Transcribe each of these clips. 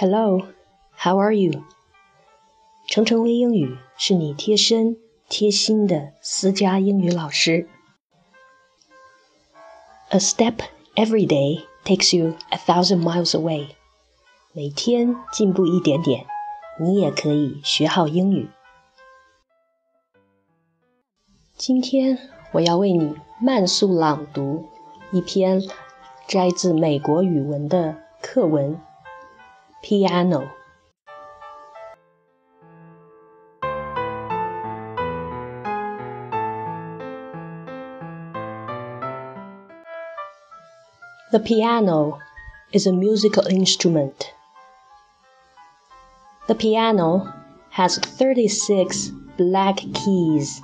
Hello, how are you？程程微英语是你贴身贴心的私家英语老师。A step every day takes you a thousand miles away。每天进步一点点，你也可以学好英语。今天我要为你慢速朗读一篇摘自美国语文的课文。Piano The piano is a musical instrument. The piano has 36 black keys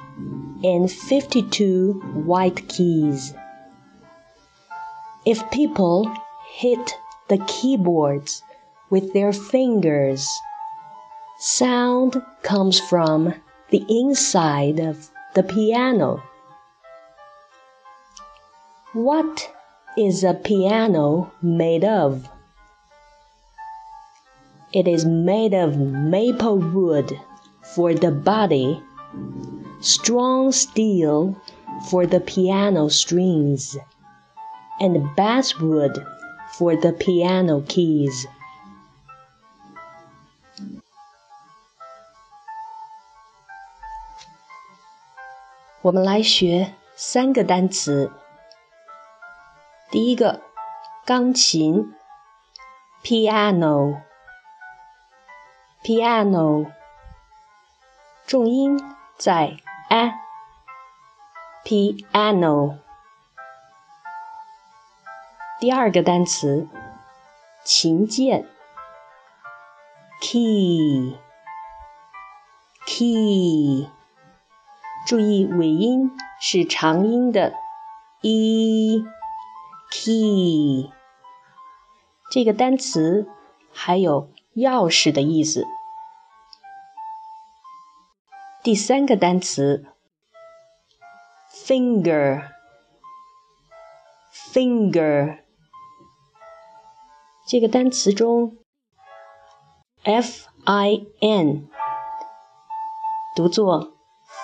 and 52 white keys. If people hit the keyboards with their fingers. Sound comes from the inside of the piano. What is a piano made of? It is made of maple wood for the body, strong steel for the piano strings, and basswood for the piano keys. 我们来学三个单词。第一个，钢琴，piano，piano，重音在 a，piano。第二个单词，琴键，key，key。注意尾音是长音的，e key。这个单词还有钥匙的意思。第三个单词，finger，finger。这个单词中，f i n 读作。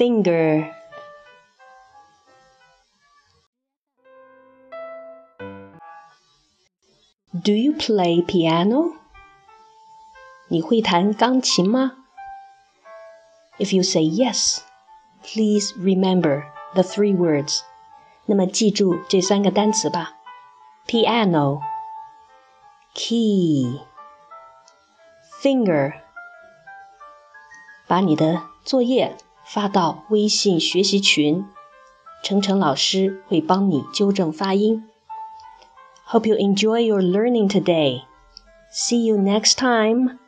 finger. Do you play piano? 你会弹钢琴吗？If you say yes, please remember the three words. 那么记住这三个单词吧：piano, key, finger。把你的作业 发到微信学习群，程程老师会帮你纠正发音。Hope you enjoy your learning today. See you next time.